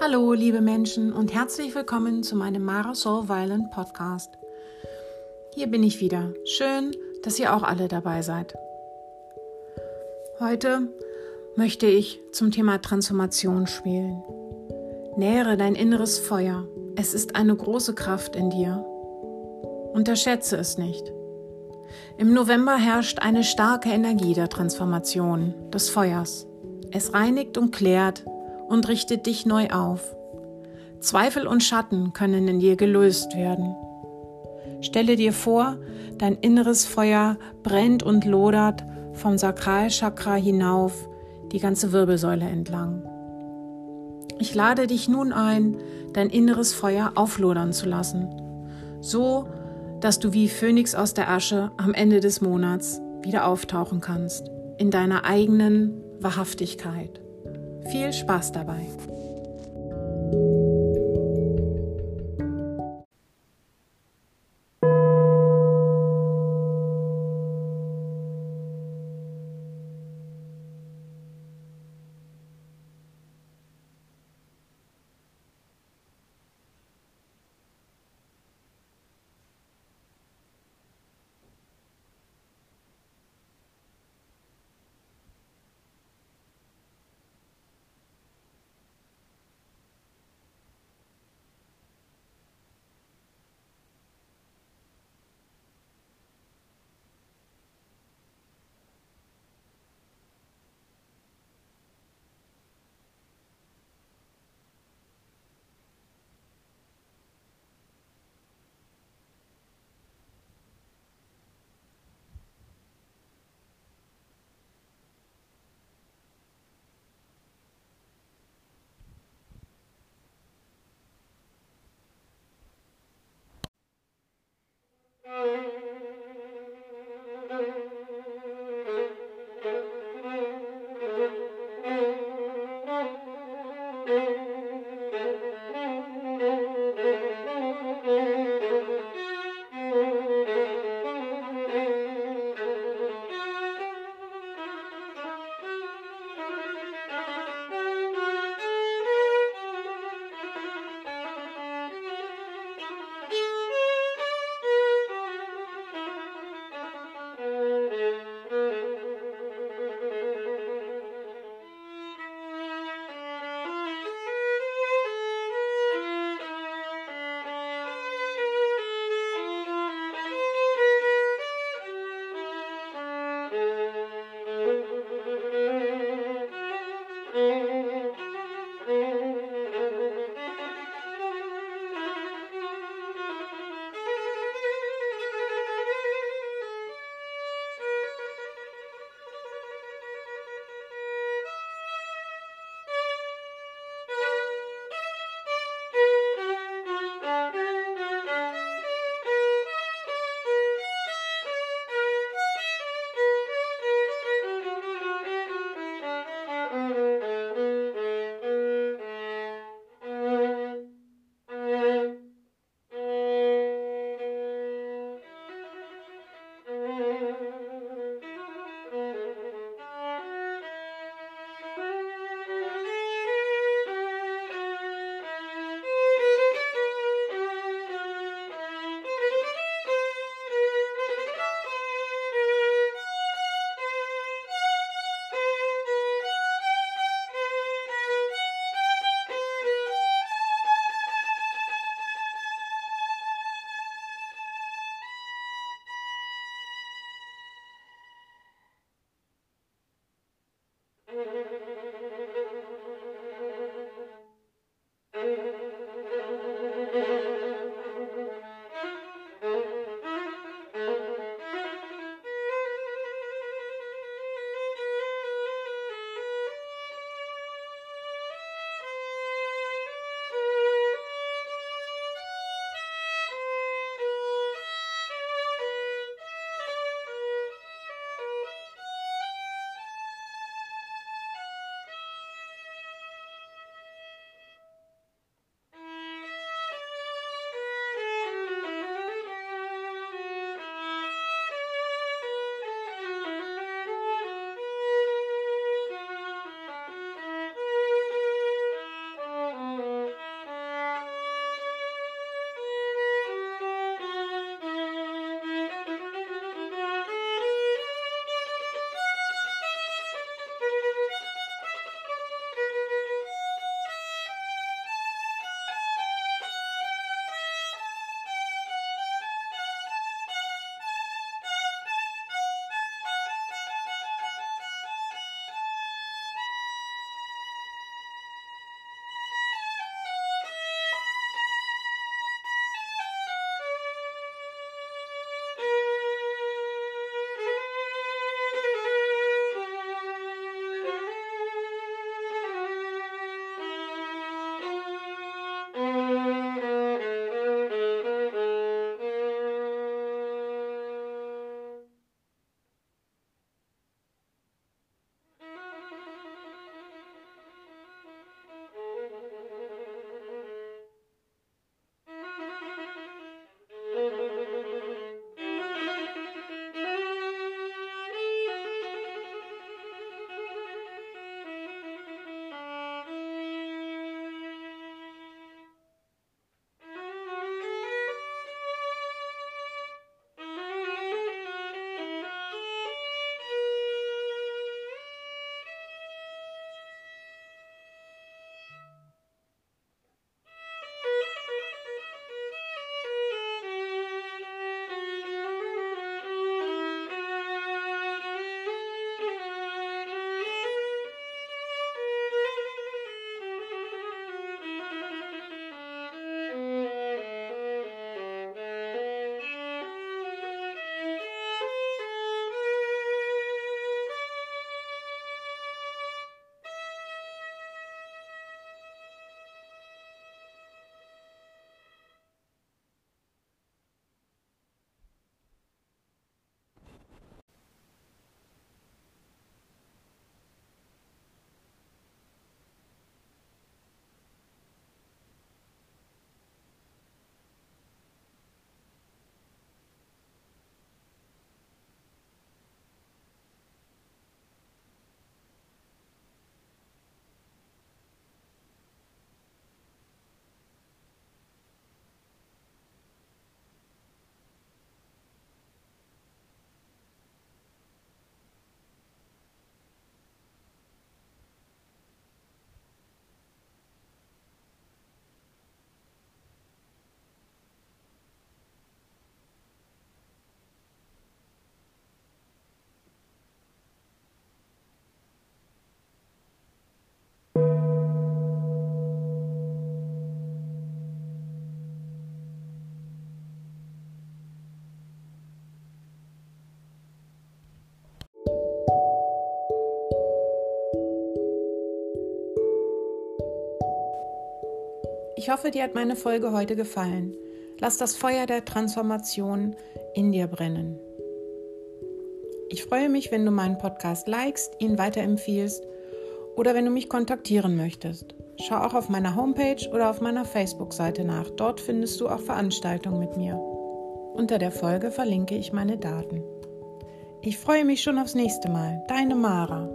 Hallo, liebe Menschen und herzlich willkommen zu meinem Mara Soul Violent Podcast. Hier bin ich wieder. Schön, dass ihr auch alle dabei seid. Heute möchte ich zum Thema Transformation spielen. Nähere dein inneres Feuer. Es ist eine große Kraft in dir. Unterschätze es nicht. Im November herrscht eine starke Energie der Transformation, des Feuers. Es reinigt und klärt und richtet dich neu auf. Zweifel und Schatten können in dir gelöst werden. Stelle dir vor, dein inneres Feuer brennt und lodert vom Sakralchakra hinauf die ganze Wirbelsäule entlang. Ich lade dich nun ein, dein inneres Feuer auflodern zu lassen, so dass du wie Phönix aus der Asche am Ende des Monats wieder auftauchen kannst, in deiner eigenen Wahrhaftigkeit. Viel Spaß dabei! Ich hoffe, dir hat meine Folge heute gefallen. Lass das Feuer der Transformation in dir brennen. Ich freue mich, wenn du meinen Podcast likest, ihn weiterempfiehlst oder wenn du mich kontaktieren möchtest. Schau auch auf meiner Homepage oder auf meiner Facebook-Seite nach. Dort findest du auch Veranstaltungen mit mir. Unter der Folge verlinke ich meine Daten. Ich freue mich schon aufs nächste Mal. Deine Mara.